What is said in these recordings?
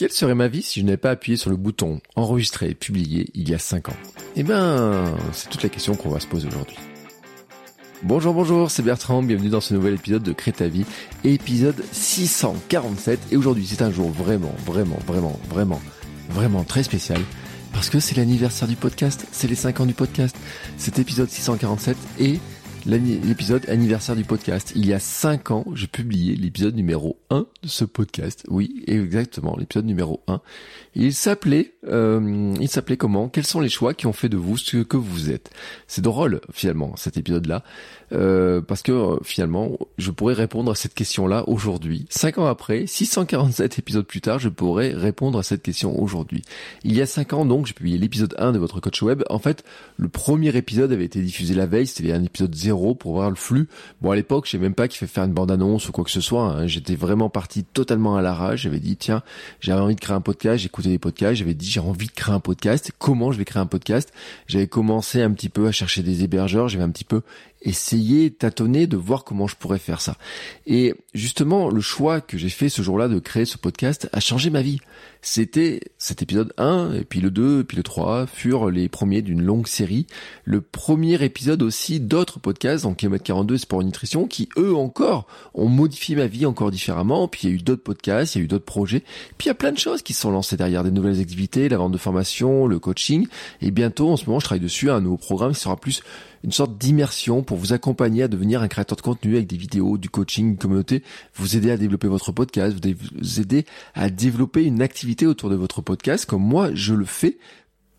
Quelle serait ma vie si je n'avais pas appuyé sur le bouton enregistrer et publier il y a 5 ans? Eh ben, c'est toute la question qu'on va se poser aujourd'hui. Bonjour, bonjour, c'est Bertrand, bienvenue dans ce nouvel épisode de Crée vie, épisode 647. Et aujourd'hui, c'est un jour vraiment, vraiment, vraiment, vraiment, vraiment très spécial. Parce que c'est l'anniversaire du podcast, c'est les 5 ans du podcast. Cet épisode 647 et l'épisode anniversaire du podcast. Il y a 5 ans, j'ai publié l'épisode numéro 1 de ce podcast. Oui, exactement, l'épisode numéro 1. Il s'appelait, euh, il s'appelait comment? Quels sont les choix qui ont fait de vous ce que vous êtes? C'est drôle finalement cet épisode-là, euh, parce que euh, finalement, je pourrais répondre à cette question-là aujourd'hui. 5 ans après, 647 épisodes plus tard, je pourrais répondre à cette question aujourd'hui. Il y a 5 ans donc, j'ai publié l'épisode 1 de votre coach web. En fait, le premier épisode avait été diffusé la veille, c'était un épisode 0 pour voir le flux. Bon, à l'époque, je sais même pas qu'il fait faire une bande-annonce ou quoi que ce soit. Hein. J'étais vraiment parti totalement à l'arrache. J'avais dit, tiens, j'avais envie de créer un podcast, j'écoutais des podcasts, j'avais dit, j'ai envie de créer un podcast. Comment je vais créer un podcast? J'avais commencé un petit peu à chercher des hébergeurs, j'avais un petit peu essayé, tâtonné de voir comment je pourrais faire ça. Et justement, le choix que j'ai fait ce jour-là de créer ce podcast a changé ma vie c'était cet épisode 1, et puis le 2, et puis le 3 furent les premiers d'une longue série. Le premier épisode aussi d'autres podcasts, en kilomètre 42 Sport Nutrition, qui eux encore ont modifié ma vie encore différemment. Puis il y a eu d'autres podcasts, il y a eu d'autres projets. Puis il y a plein de choses qui sont lancées derrière, des nouvelles activités, la vente de formation, le coaching. Et bientôt, en ce moment, je travaille dessus, un nouveau programme qui sera plus une sorte d'immersion pour vous accompagner à devenir un créateur de contenu avec des vidéos, du coaching, une communauté, vous aider à développer votre podcast, vous aider à développer une activité autour de votre podcast comme moi je le fais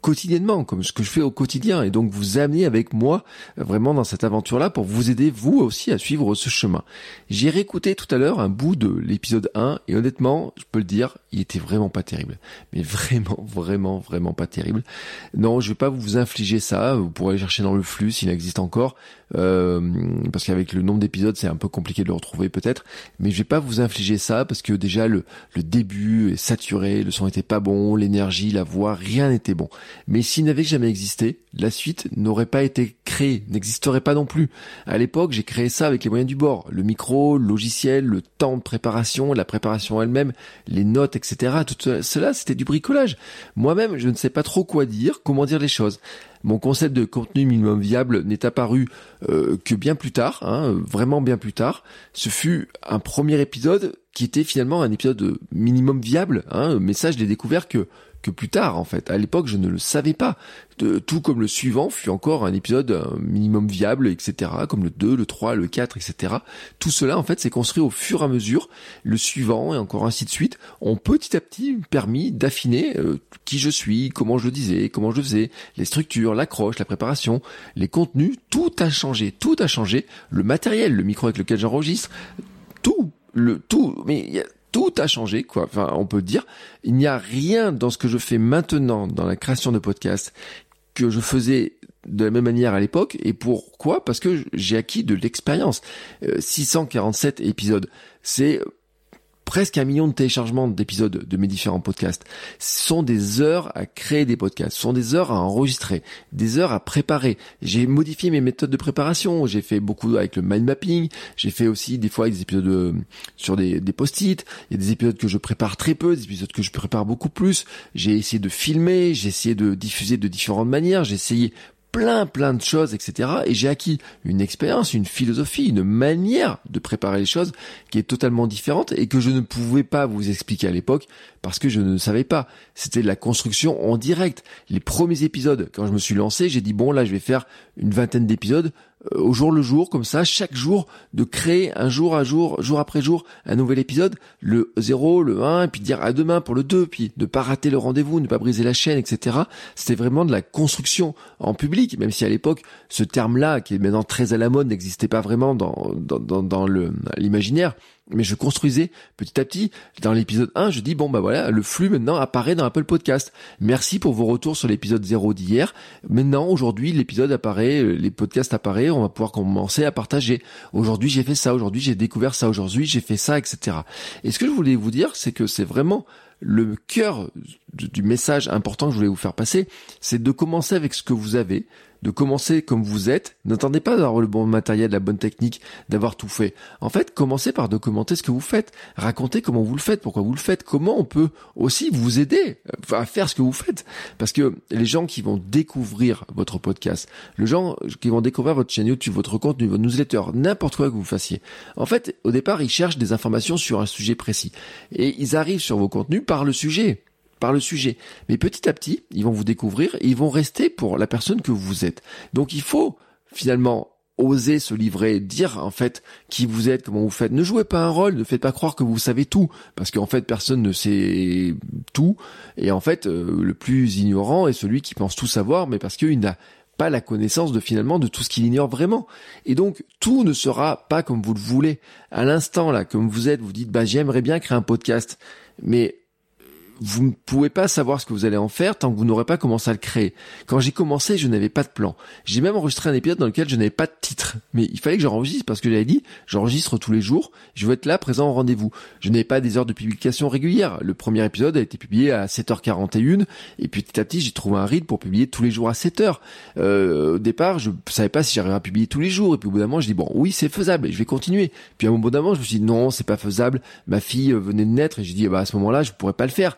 quotidiennement, comme ce que je fais au quotidien, et donc vous amener avec moi euh, vraiment dans cette aventure-là pour vous aider vous aussi à suivre ce chemin. J'ai réécouté tout à l'heure un bout de l'épisode 1, et honnêtement, je peux le dire, il était vraiment pas terrible. Mais vraiment, vraiment, vraiment pas terrible. Non, je vais pas vous infliger ça, vous pourrez aller chercher dans le flux s'il existe encore, euh, parce qu'avec le nombre d'épisodes, c'est un peu compliqué de le retrouver peut-être, mais je vais pas vous infliger ça, parce que déjà le, le début est saturé, le son était pas bon, l'énergie, la voix, rien n'était bon. Mais s'il n'avait jamais existé, la suite n'aurait pas été créée, n'existerait pas non plus. À l'époque, j'ai créé ça avec les moyens du bord. Le micro, le logiciel, le temps de préparation, la préparation elle-même, les notes, etc. Tout cela, c'était du bricolage. Moi-même, je ne sais pas trop quoi dire, comment dire les choses. Mon concept de contenu minimum viable n'est apparu euh, que bien plus tard, hein, vraiment bien plus tard. Ce fut un premier épisode qui était finalement un épisode minimum viable, hein, mais ça je l'ai découvert que que plus tard en fait. À l'époque, je ne le savais pas. Tout comme le suivant fut encore un épisode minimum viable, etc. Comme le 2, le 3, le 4, etc. Tout cela en fait s'est construit au fur et à mesure. Le suivant et encore ainsi de suite ont petit à petit permis d'affiner euh, qui je suis, comment je le disais, comment je faisais, les structures, l'accroche, la préparation, les contenus. Tout a changé, tout a changé. Le matériel, le micro avec lequel j'enregistre, tout, le tout. Mais tout a changé, quoi. Enfin, on peut dire, il n'y a rien dans ce que je fais maintenant dans la création de podcasts que je faisais de la même manière à l'époque. Et pourquoi? Parce que j'ai acquis de l'expérience. 647 euh, épisodes, c'est presque un million de téléchargements d'épisodes de mes différents podcasts. Ce sont des heures à créer des podcasts, ce sont des heures à enregistrer, des heures à préparer. J'ai modifié mes méthodes de préparation, j'ai fait beaucoup avec le mind mapping, j'ai fait aussi des fois des épisodes euh, sur des, des post-it, il y a des épisodes que je prépare très peu, des épisodes que je prépare beaucoup plus. J'ai essayé de filmer, j'ai essayé de diffuser de différentes manières, j'ai essayé plein plein de choses, etc. Et j'ai acquis une expérience, une philosophie, une manière de préparer les choses qui est totalement différente et que je ne pouvais pas vous expliquer à l'époque parce que je ne savais pas. C'était de la construction en direct. Les premiers épisodes, quand je me suis lancé, j'ai dit bon là je vais faire une vingtaine d'épisodes au jour le jour, comme ça, chaque jour, de créer un jour à jour, jour après jour, un nouvel épisode, le 0, le 1, et puis dire à demain pour le 2, puis ne pas rater le rendez-vous, ne pas briser la chaîne, etc. C'était vraiment de la construction en public, même si à l'époque, ce terme-là, qui est maintenant très à la mode, n'existait pas vraiment dans, dans, dans, dans l'imaginaire mais je construisais petit à petit. Dans l'épisode 1, je dis bon bah voilà, le flux maintenant apparaît dans Apple Podcast. Merci pour vos retours sur l'épisode 0 d'hier. Maintenant, aujourd'hui, l'épisode apparaît, euh, les podcasts apparaissent, on va pouvoir commencer à partager. Aujourd'hui, j'ai fait ça, aujourd'hui, j'ai découvert ça, aujourd'hui, j'ai fait ça, etc. Et ce que je voulais vous dire, c'est que c'est vraiment le cœur du message important que je voulais vous faire passer, c'est de commencer avec ce que vous avez, de commencer comme vous êtes. N'attendez pas d'avoir le bon matériel, la bonne technique, d'avoir tout fait. En fait, commencez par documenter ce que vous faites. Racontez comment vous le faites, pourquoi vous le faites, comment on peut aussi vous aider à faire ce que vous faites. Parce que les gens qui vont découvrir votre podcast, les gens qui vont découvrir votre chaîne YouTube, votre contenu, votre newsletter, n'importe quoi que vous fassiez, en fait, au départ, ils cherchent des informations sur un sujet précis. Et ils arrivent sur vos contenus par le sujet par le sujet. Mais petit à petit, ils vont vous découvrir et ils vont rester pour la personne que vous êtes. Donc il faut finalement oser se livrer, dire en fait qui vous êtes, comment vous faites. Ne jouez pas un rôle, ne faites pas croire que vous savez tout, parce qu'en fait personne ne sait tout. Et en fait, euh, le plus ignorant est celui qui pense tout savoir, mais parce qu'il n'a pas la connaissance de finalement de tout ce qu'il ignore vraiment. Et donc tout ne sera pas comme vous le voulez. À l'instant là, comme vous êtes, vous dites bah j'aimerais bien créer un podcast, mais vous ne pouvez pas savoir ce que vous allez en faire tant que vous n'aurez pas commencé à le créer. Quand j'ai commencé, je n'avais pas de plan. J'ai même enregistré un épisode dans lequel je n'avais pas de titre. Mais il fallait que j'enregistre parce que j'avais dit, j'enregistre tous les jours, je veux être là, présent au rendez-vous. Je n'avais pas des heures de publication régulières. Le premier épisode a été publié à 7h41 et puis petit à petit, j'ai trouvé un rythme pour publier tous les jours à 7h. Euh, au départ, je savais pas si j'arriverais à publier tous les jours et puis au bout d'un moment, je dis bon, oui, c'est faisable et je vais continuer. Puis à un bout d'un moment, je me suis dit non, c'est pas faisable. Ma fille venait de naître et j'ai dit bah à ce moment-là, je pourrais pas le faire.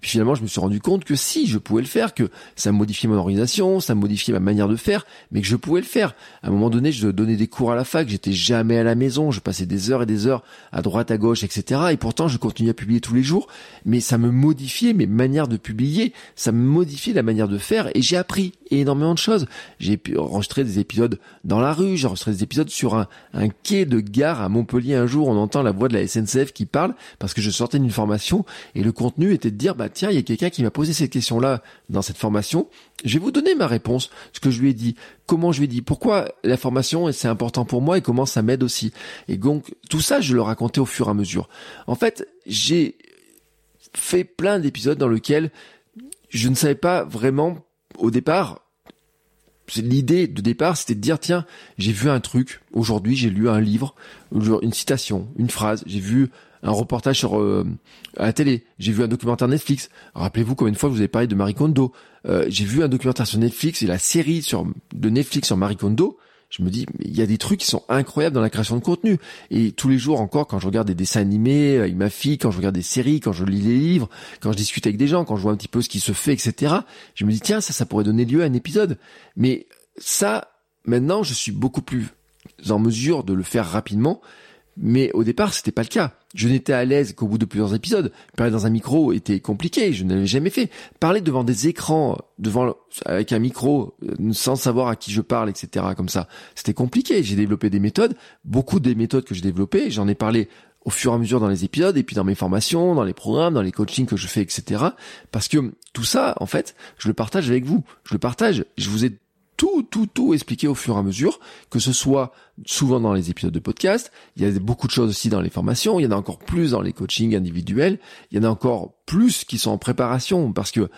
Puis finalement, je me suis rendu compte que si, je pouvais le faire, que ça modifiait mon organisation, ça modifiait ma manière de faire, mais que je pouvais le faire. À un moment donné, je donnais des cours à la fac, j'étais jamais à la maison, je passais des heures et des heures à droite, à gauche, etc. Et pourtant, je continuais à publier tous les jours, mais ça me modifiait mes manières de publier, ça me modifiait la manière de faire, et j'ai appris énormément de choses. J'ai enregistré des épisodes dans la rue, j'ai enregistré des épisodes sur un, un quai de gare à Montpellier. Un jour, on entend la voix de la SNCF qui parle, parce que je sortais d'une formation, et le contenu était de dire, bah tiens, il y a quelqu'un qui m'a posé cette question-là dans cette formation. Je vais vous donner ma réponse, ce que je lui ai dit, comment je lui ai dit, pourquoi la formation c'est important pour moi et comment ça m'aide aussi? Et donc tout ça, je le racontais au fur et à mesure. En fait, j'ai fait plein d'épisodes dans lesquels je ne savais pas vraiment au départ l'idée de départ, c'était de dire tiens, j'ai vu un truc aujourd'hui, j'ai lu un livre, une citation, une phrase, j'ai vu un reportage sur euh, à la télé, j'ai vu un documentaire Netflix. Rappelez-vous combien de fois vous avez parlé de Marie Kondo. Euh, j'ai vu un documentaire sur Netflix et la série sur de Netflix sur Marie Kondo. Je me dis, il y a des trucs qui sont incroyables dans la création de contenu. Et tous les jours encore, quand je regarde des dessins animés avec ma fille, quand je regarde des séries, quand je lis des livres, quand je discute avec des gens, quand je vois un petit peu ce qui se fait, etc. Je me dis, tiens, ça, ça pourrait donner lieu à un épisode. Mais ça, maintenant, je suis beaucoup plus en mesure de le faire rapidement mais au départ, c'était pas le cas. Je n'étais à l'aise qu'au bout de plusieurs épisodes. Parler dans un micro était compliqué, je ne l'avais jamais fait. Parler devant des écrans, devant avec un micro, euh, sans savoir à qui je parle, etc. Comme ça, c'était compliqué. J'ai développé des méthodes, beaucoup des méthodes que j'ai développées. J'en ai parlé au fur et à mesure dans les épisodes et puis dans mes formations, dans les programmes, dans les coachings que je fais, etc. Parce que tout ça, en fait, je le partage avec vous. Je le partage. Je vous ai tout, tout, tout expliqué au fur et à mesure, que ce soit souvent dans les épisodes de podcast, il y a beaucoup de choses aussi dans les formations, il y en a encore plus dans les coachings individuels, il y en a encore plus qui sont en préparation, parce que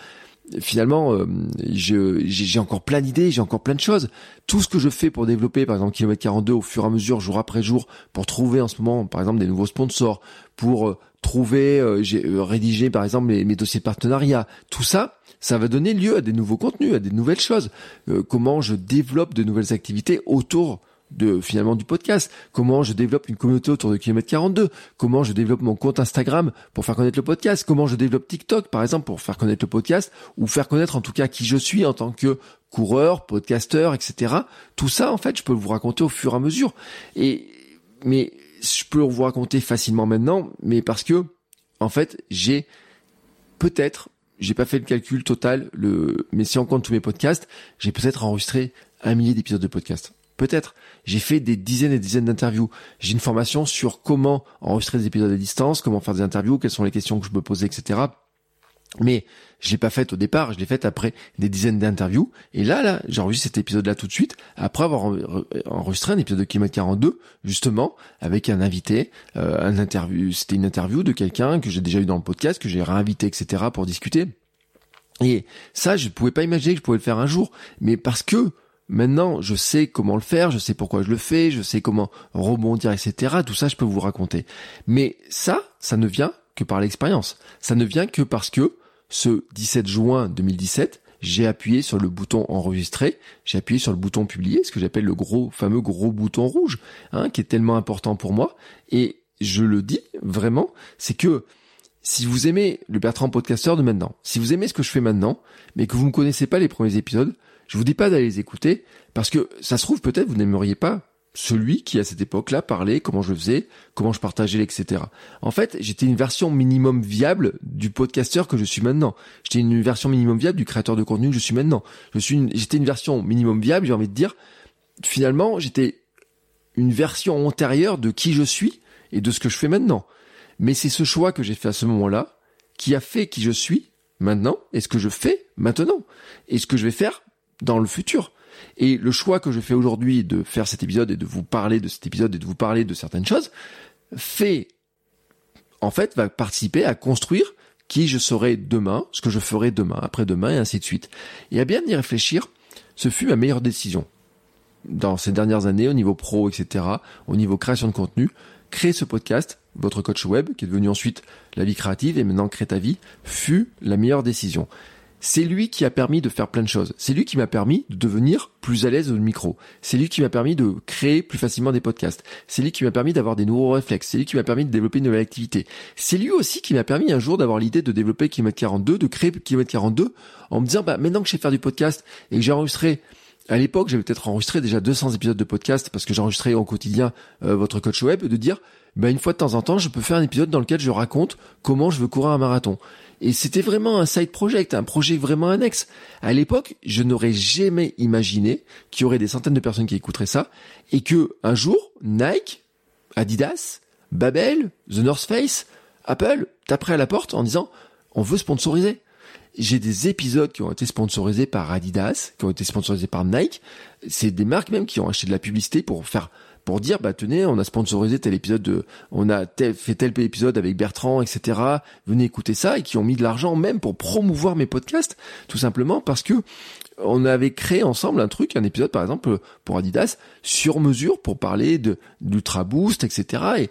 finalement, euh, j'ai encore plein d'idées, j'ai encore plein de choses. Tout ce que je fais pour développer, par exemple, Kilomètre 42 au fur et à mesure, jour après jour, pour trouver en ce moment, par exemple, des nouveaux sponsors, pour euh, trouver, euh, j'ai rédigé, par exemple, mes dossiers de partenariat, tout ça, ça va donner lieu à des nouveaux contenus, à des nouvelles choses. Euh, comment je développe de nouvelles activités autour de finalement du podcast, comment je développe une communauté autour de kilomètre 42, comment je développe mon compte Instagram pour faire connaître le podcast, comment je développe TikTok par exemple pour faire connaître le podcast ou faire connaître en tout cas qui je suis en tant que coureur, podcasteur, etc. Tout ça en fait je peux vous raconter au fur et à mesure. Et mais je peux vous raconter facilement maintenant, mais parce que en fait j'ai peut-être j'ai pas fait le calcul total, mais si on compte tous mes podcasts, j'ai peut-être enregistré un millier d'épisodes de podcast. Peut-être. J'ai fait des dizaines et dizaines d'interviews. J'ai une formation sur comment enregistrer des épisodes à distance, comment faire des interviews, quelles sont les questions que je me posais, etc. Mais je l'ai pas faite au départ, je l'ai faite après des dizaines d'interviews. Et là, là, j'enregistre cet épisode-là tout de suite, après avoir enregistré un épisode de Kilomètre 42, justement, avec un invité, euh, un interview. C'était une interview de quelqu'un que j'ai déjà eu dans le podcast, que j'ai réinvité, etc., pour discuter. Et ça, je ne pouvais pas imaginer que je pouvais le faire un jour, mais parce que maintenant, je sais comment le faire, je sais pourquoi je le fais, je sais comment rebondir, etc. Tout ça, je peux vous raconter. Mais ça, ça ne vient que par l'expérience. Ça ne vient que parce que ce 17 juin 2017, j'ai appuyé sur le bouton enregistrer, j'ai appuyé sur le bouton publier, ce que j'appelle le gros, fameux gros bouton rouge, hein, qui est tellement important pour moi. Et je le dis vraiment, c'est que si vous aimez le Bertrand podcasteur de maintenant, si vous aimez ce que je fais maintenant, mais que vous ne connaissez pas les premiers épisodes, je vous dis pas d'aller les écouter, parce que ça se trouve peut-être vous n'aimeriez pas celui qui à cette époque-là parlait, comment je faisais, comment je partageais, etc. En fait, j'étais une version minimum viable du podcasteur que je suis maintenant. J'étais une version minimum viable du créateur de contenu que je suis maintenant. Je suis, j'étais une version minimum viable, j'ai envie de dire. Finalement, j'étais une version antérieure de qui je suis et de ce que je fais maintenant. Mais c'est ce choix que j'ai fait à ce moment-là qui a fait qui je suis maintenant et ce que je fais maintenant et ce que je vais faire dans le futur. Et le choix que je fais aujourd'hui de faire cet épisode et de vous parler de cet épisode et de vous parler de certaines choses fait, en fait, va participer à construire qui je serai demain, ce que je ferai demain, après-demain et ainsi de suite. Et à bien y réfléchir, ce fut ma meilleure décision dans ces dernières années au niveau pro, etc., au niveau création de contenu, créer ce podcast, votre coach web, qui est devenu ensuite la vie créative et maintenant crée ta vie, fut la meilleure décision. C'est lui qui a permis de faire plein de choses. C'est lui qui m'a permis de devenir plus à l'aise au micro. C'est lui qui m'a permis de créer plus facilement des podcasts. C'est lui qui m'a permis d'avoir des nouveaux réflexes. C'est lui qui m'a permis de développer une nouvelle activité. C'est lui aussi qui m'a permis un jour d'avoir l'idée de développer Kilomètre 42, de créer Kilomètre 42 en me disant, bah, maintenant que je sais faire du podcast et que j'ai enregistré à l'époque, j'avais peut-être enregistré déjà 200 épisodes de podcast parce que j'enregistrais au quotidien euh, votre coach web, de dire, bah, une fois de temps en temps, je peux faire un épisode dans lequel je raconte comment je veux courir un marathon. Et c'était vraiment un side project, un projet vraiment annexe. À l'époque, je n'aurais jamais imaginé qu'il y aurait des centaines de personnes qui écouteraient ça et que un jour, Nike, Adidas, Babel, The North Face, Apple taperaient à la porte en disant, on veut sponsoriser j'ai des épisodes qui ont été sponsorisés par Adidas, qui ont été sponsorisés par Nike. C'est des marques même qui ont acheté de la publicité pour faire pour dire bah tenez on a sponsorisé tel épisode de on a fait tel épisode avec Bertrand etc venez écouter ça et qui ont mis de l'argent même pour promouvoir mes podcasts tout simplement parce que on avait créé ensemble un truc un épisode par exemple pour Adidas sur mesure pour parler de d'ultra boost etc et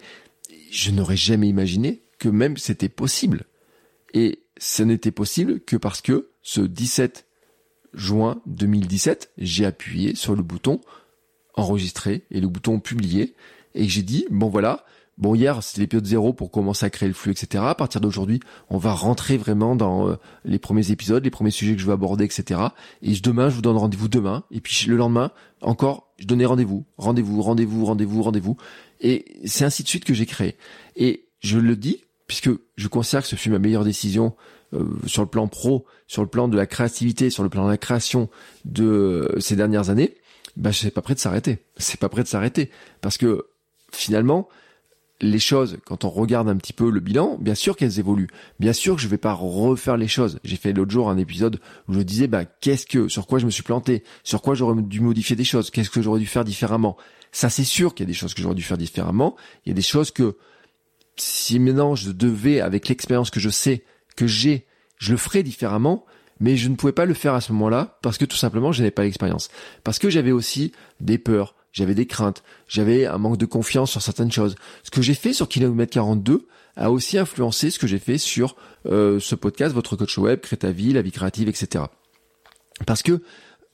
je n'aurais jamais imaginé que même c'était possible. Et ce n'était possible que parce que ce 17 juin 2017, j'ai appuyé sur le bouton enregistrer et le bouton publier et j'ai dit bon voilà bon hier c'était l'épisode 0 pour commencer à créer le flux etc à partir d'aujourd'hui on va rentrer vraiment dans euh, les premiers épisodes les premiers sujets que je veux aborder etc et demain je vous donne rendez-vous demain. Et puis le lendemain encore je donnais rendez-vous rendez-vous rendez-vous rendez-vous rendez-vous. Et c'est ainsi de suite que j'ai créé. Et je le dis puisque je considère que ce fut ma meilleure décision euh, sur le plan pro, sur le plan de la créativité, sur le plan de la création de euh, ces dernières années, bah c'est pas prêt de s'arrêter. C'est pas prêt de s'arrêter parce que finalement les choses, quand on regarde un petit peu le bilan, bien sûr qu'elles évoluent. Bien sûr que je vais pas refaire les choses. J'ai fait l'autre jour un épisode où je disais, bah, qu'est-ce que, sur quoi je me suis planté, sur quoi j'aurais dû modifier des choses, qu'est-ce que j'aurais dû faire différemment? Ça, c'est sûr qu'il y a des choses que j'aurais dû faire différemment. Il y a des choses que, si maintenant je devais, avec l'expérience que je sais, que j'ai, je le ferais différemment, mais je ne pouvais pas le faire à ce moment-là parce que tout simplement je n'avais pas l'expérience. Parce que j'avais aussi des peurs, j'avais des craintes, j'avais un manque de confiance sur certaines choses. Ce que j'ai fait sur Kilomètre 42 a aussi influencé ce que j'ai fait sur euh, ce podcast, votre coach web, crée la vie créative, etc. Parce que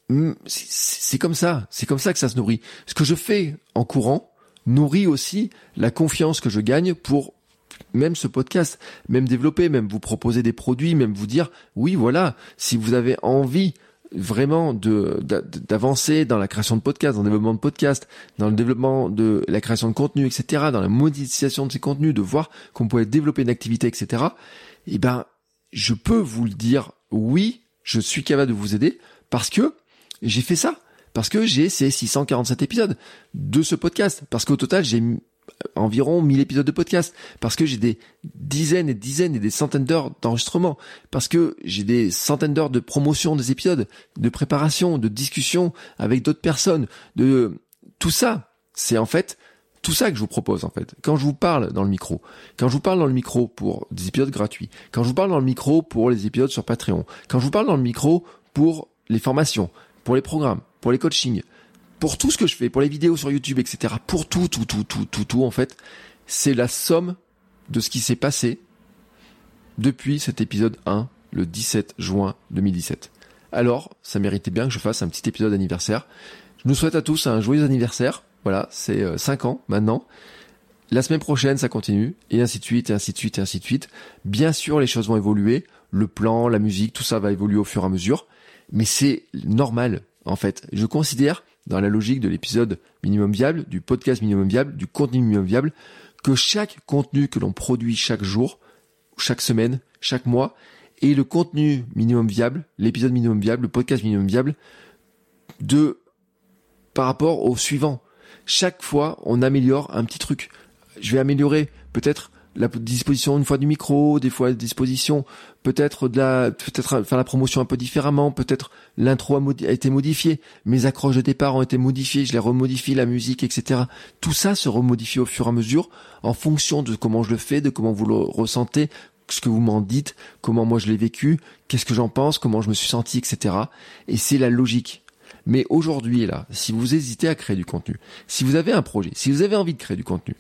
hmm, c'est comme ça, c'est comme ça que ça se nourrit. Ce que je fais en courant nourrit aussi la confiance que je gagne pour même ce podcast, même développer, même vous proposer des produits, même vous dire, oui, voilà, si vous avez envie vraiment de d'avancer dans la création de podcasts, dans le développement de podcasts, dans le développement de la création de contenu, etc., dans la monétisation de ces contenus, de voir qu'on pouvait développer une activité, etc. Eh ben, je peux vous le dire, oui, je suis capable de vous aider parce que j'ai fait ça, Parce que j'ai ces 647 épisodes de ce podcast. Parce qu'au total, j'ai environ 1000 épisodes de podcast. Parce que j'ai des dizaines et dizaines et des centaines d'heures d'enregistrement. Parce que j'ai des centaines d'heures de promotion des épisodes, de préparation, de discussion avec d'autres personnes, de tout ça. C'est en fait tout ça que je vous propose en fait. Quand je vous parle dans le micro, quand je vous parle dans le micro pour des épisodes gratuits, quand je vous parle dans le micro pour les épisodes sur Patreon, quand je vous parle dans le micro pour les formations, pour les programmes, pour les coachings, pour tout ce que je fais, pour les vidéos sur YouTube, etc. Pour tout, tout, tout, tout, tout, tout, en fait, c'est la somme de ce qui s'est passé depuis cet épisode 1, le 17 juin 2017. Alors, ça méritait bien que je fasse un petit épisode anniversaire. Je nous souhaite à tous un joyeux anniversaire. Voilà, c'est 5 euh, ans maintenant. La semaine prochaine, ça continue, et ainsi de suite, et ainsi de suite, et ainsi de suite. Bien sûr, les choses vont évoluer. Le plan, la musique, tout ça va évoluer au fur et à mesure. Mais c'est normal, en fait. Je considère, dans la logique de l'épisode minimum viable, du podcast minimum viable, du contenu minimum viable, que chaque contenu que l'on produit chaque jour, chaque semaine, chaque mois, est le contenu minimum viable, l'épisode minimum viable, le podcast minimum viable, de, par rapport au suivant chaque fois, on améliore un petit truc. Je vais améliorer peut-être la disposition une fois du micro, des fois la disposition, peut-être de la, peut-être faire la promotion un peu différemment, peut-être l'intro a, été modifiée, mes accroches de départ ont été modifiées, je les remodifie, la musique, etc. Tout ça se remodifie au fur et à mesure en fonction de comment je le fais, de comment vous le ressentez, ce que vous m'en dites, comment moi je l'ai vécu, qu'est-ce que j'en pense, comment je me suis senti, etc. Et c'est la logique. Mais aujourd'hui, là, si vous hésitez à créer du contenu, si vous avez un projet, si vous avez envie de créer du contenu,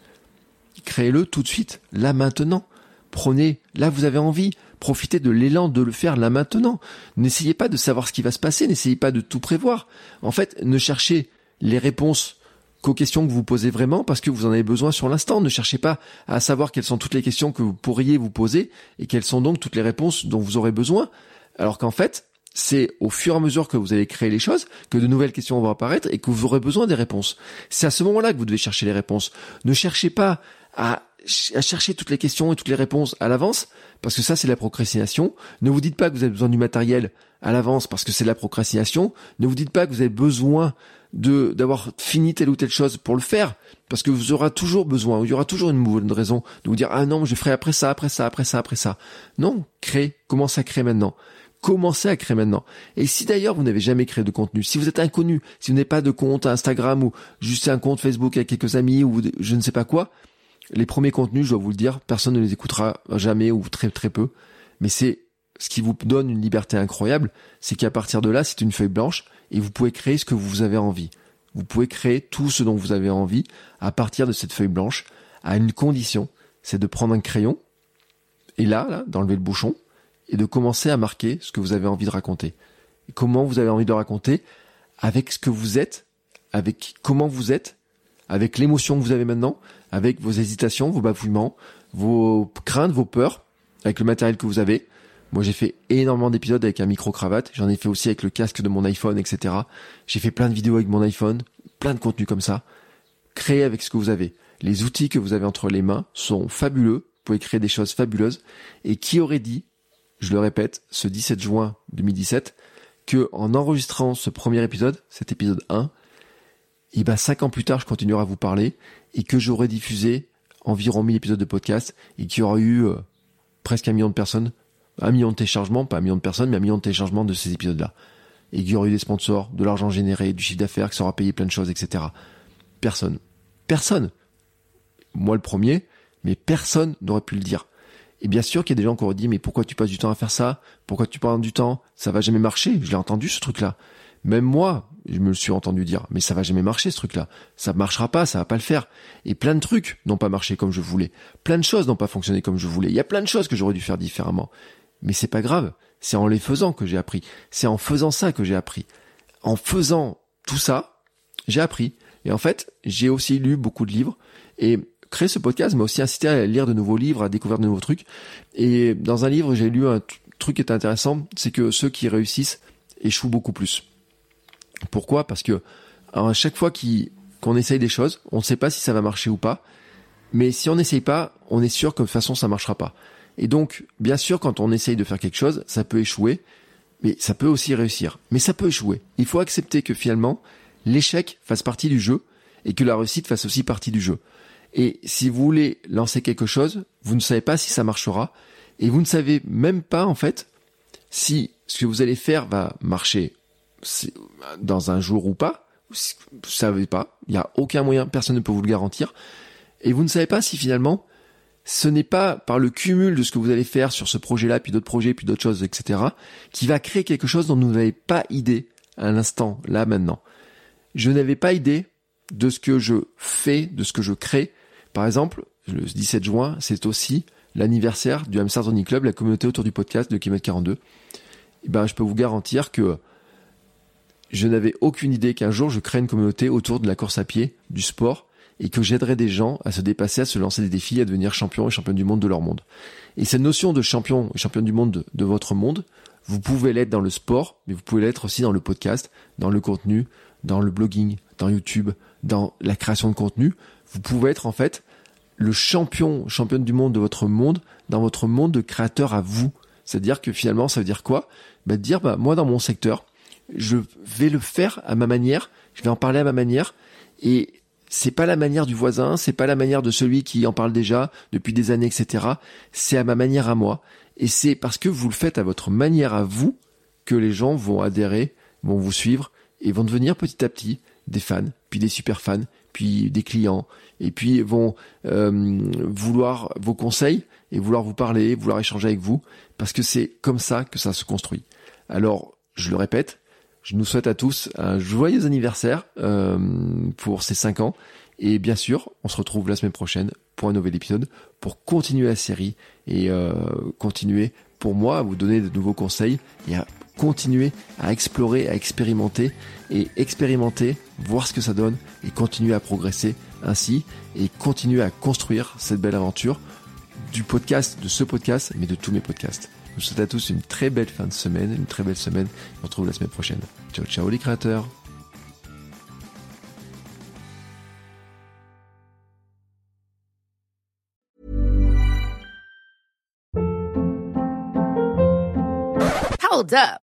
créez-le tout de suite, là maintenant. Prenez, là vous avez envie, profitez de l'élan de le faire là maintenant. N'essayez pas de savoir ce qui va se passer, n'essayez pas de tout prévoir. En fait, ne cherchez les réponses qu'aux questions que vous posez vraiment parce que vous en avez besoin sur l'instant. Ne cherchez pas à savoir quelles sont toutes les questions que vous pourriez vous poser et quelles sont donc toutes les réponses dont vous aurez besoin. Alors qu'en fait, c'est au fur et à mesure que vous allez créer les choses que de nouvelles questions vont apparaître et que vous aurez besoin des réponses. C'est à ce moment-là que vous devez chercher les réponses. Ne cherchez pas à, chercher toutes les questions et toutes les réponses à l'avance, parce que ça c'est la procrastination. Ne vous dites pas que vous avez besoin du matériel à l'avance parce que c'est la procrastination. Ne vous dites pas que vous avez besoin d'avoir fini telle ou telle chose pour le faire, parce que vous aurez toujours besoin, il y aura toujours une bonne raison de vous dire ah non je ferai après ça, après ça, après ça, après ça. Non, crée, commencez à créer maintenant commencez à créer maintenant. Et si d'ailleurs vous n'avez jamais créé de contenu, si vous êtes inconnu, si vous n'avez pas de compte Instagram ou juste un compte Facebook avec quelques amis ou je ne sais pas quoi, les premiers contenus, je dois vous le dire, personne ne les écoutera jamais ou très très peu. Mais c'est ce qui vous donne une liberté incroyable, c'est qu'à partir de là, c'est une feuille blanche et vous pouvez créer ce que vous avez envie. Vous pouvez créer tout ce dont vous avez envie à partir de cette feuille blanche, à une condition, c'est de prendre un crayon et là, là, d'enlever le bouchon, et de commencer à marquer ce que vous avez envie de raconter. Comment vous avez envie de raconter avec ce que vous êtes, avec comment vous êtes, avec l'émotion que vous avez maintenant, avec vos hésitations, vos bafouillements, vos craintes, vos peurs, avec le matériel que vous avez. Moi, j'ai fait énormément d'épisodes avec un micro-cravate. J'en ai fait aussi avec le casque de mon iPhone, etc. J'ai fait plein de vidéos avec mon iPhone, plein de contenu comme ça. Créez avec ce que vous avez. Les outils que vous avez entre les mains sont fabuleux. Vous pouvez créer des choses fabuleuses. Et qui aurait dit je le répète, ce 17 juin 2017, que en enregistrant ce premier épisode, cet épisode 1, et ben cinq ans plus tard, je continuerai à vous parler et que j'aurai diffusé environ 1000 épisodes de podcast et qu'il y aura eu euh, presque un million de personnes, un million de téléchargements, pas un million de personnes, mais un million de téléchargements de ces épisodes-là. Et qu'il y aura eu des sponsors, de l'argent généré, du chiffre d'affaires, ça aura payé plein de choses, etc. Personne. Personne. Moi le premier, mais personne n'aurait pu le dire. Et bien sûr qu'il y a des gens qui auraient dit, mais pourquoi tu passes du temps à faire ça? Pourquoi tu prends du temps? Ça va jamais marcher. Je l'ai entendu ce truc-là. Même moi, je me le suis entendu dire, mais ça va jamais marcher ce truc-là. Ça marchera pas, ça va pas le faire. Et plein de trucs n'ont pas marché comme je voulais. Plein de choses n'ont pas fonctionné comme je voulais. Il y a plein de choses que j'aurais dû faire différemment. Mais c'est pas grave. C'est en les faisant que j'ai appris. C'est en faisant ça que j'ai appris. En faisant tout ça, j'ai appris. Et en fait, j'ai aussi lu beaucoup de livres. Et créer ce podcast m'a aussi incité à lire de nouveaux livres, à découvrir de nouveaux trucs. Et dans un livre, j'ai lu un truc qui est intéressant, c'est que ceux qui réussissent échouent beaucoup plus. Pourquoi? Parce que à chaque fois qu'on essaye des choses, on ne sait pas si ça va marcher ou pas. Mais si on n'essaye pas, on est sûr que de toute façon ça marchera pas. Et donc, bien sûr, quand on essaye de faire quelque chose, ça peut échouer, mais ça peut aussi réussir. Mais ça peut échouer. Il faut accepter que finalement, l'échec fasse partie du jeu et que la réussite fasse aussi partie du jeu. Et si vous voulez lancer quelque chose, vous ne savez pas si ça marchera et vous ne savez même pas en fait si ce que vous allez faire va marcher dans un jour ou pas. Vous ne savez pas. Il n'y a aucun moyen, personne ne peut vous le garantir. Et vous ne savez pas si finalement ce n'est pas par le cumul de ce que vous allez faire sur ce projet-là, puis d'autres projets, puis d'autres choses, etc., qui va créer quelque chose dont vous n'avez pas idée à l'instant, là, maintenant. Je n'avais pas idée de ce que je fais, de ce que je crée. Par exemple, le 17 juin, c'est aussi l'anniversaire du Hamster Running Club, la communauté autour du podcast de Km 42. Et ben, je peux vous garantir que je n'avais aucune idée qu'un jour je crée une communauté autour de la course à pied, du sport, et que j'aiderais des gens à se dépasser, à se lancer des défis, à devenir champion et championne du monde de leur monde. Et cette notion de champion et championne du monde de, votre monde, vous pouvez l'être dans le sport, mais vous pouvez l'être aussi dans le podcast, dans le contenu, dans le blogging, dans YouTube, dans la création de contenu. Vous pouvez être en fait le champion, championne du monde de votre monde, dans votre monde de créateur à vous. C'est-à-dire que finalement, ça veut dire quoi? Bah, Dire, bah, moi dans mon secteur, je vais le faire à ma manière, je vais en parler à ma manière, et c'est pas la manière du voisin, c'est pas la manière de celui qui en parle déjà depuis des années, etc. C'est à ma manière à moi. Et c'est parce que vous le faites à votre manière à vous que les gens vont adhérer, vont vous suivre et vont devenir petit à petit des fans, puis des super fans, puis des clients, et puis vont euh, vouloir vos conseils et vouloir vous parler, vouloir échanger avec vous, parce que c'est comme ça que ça se construit. Alors, je le répète, je nous souhaite à tous un joyeux anniversaire euh, pour ces 5 ans. Et bien sûr, on se retrouve la semaine prochaine pour un nouvel épisode, pour continuer la série et euh, continuer pour moi à vous donner de nouveaux conseils et à continuer à explorer, à expérimenter et expérimenter, voir ce que ça donne et continuer à progresser ainsi et continuer à construire cette belle aventure du podcast, de ce podcast, mais de tous mes podcasts. Je vous souhaite à tous une très belle fin de semaine, une très belle semaine. On se retrouve la semaine prochaine. Ciao, ciao les créateurs. Hold up.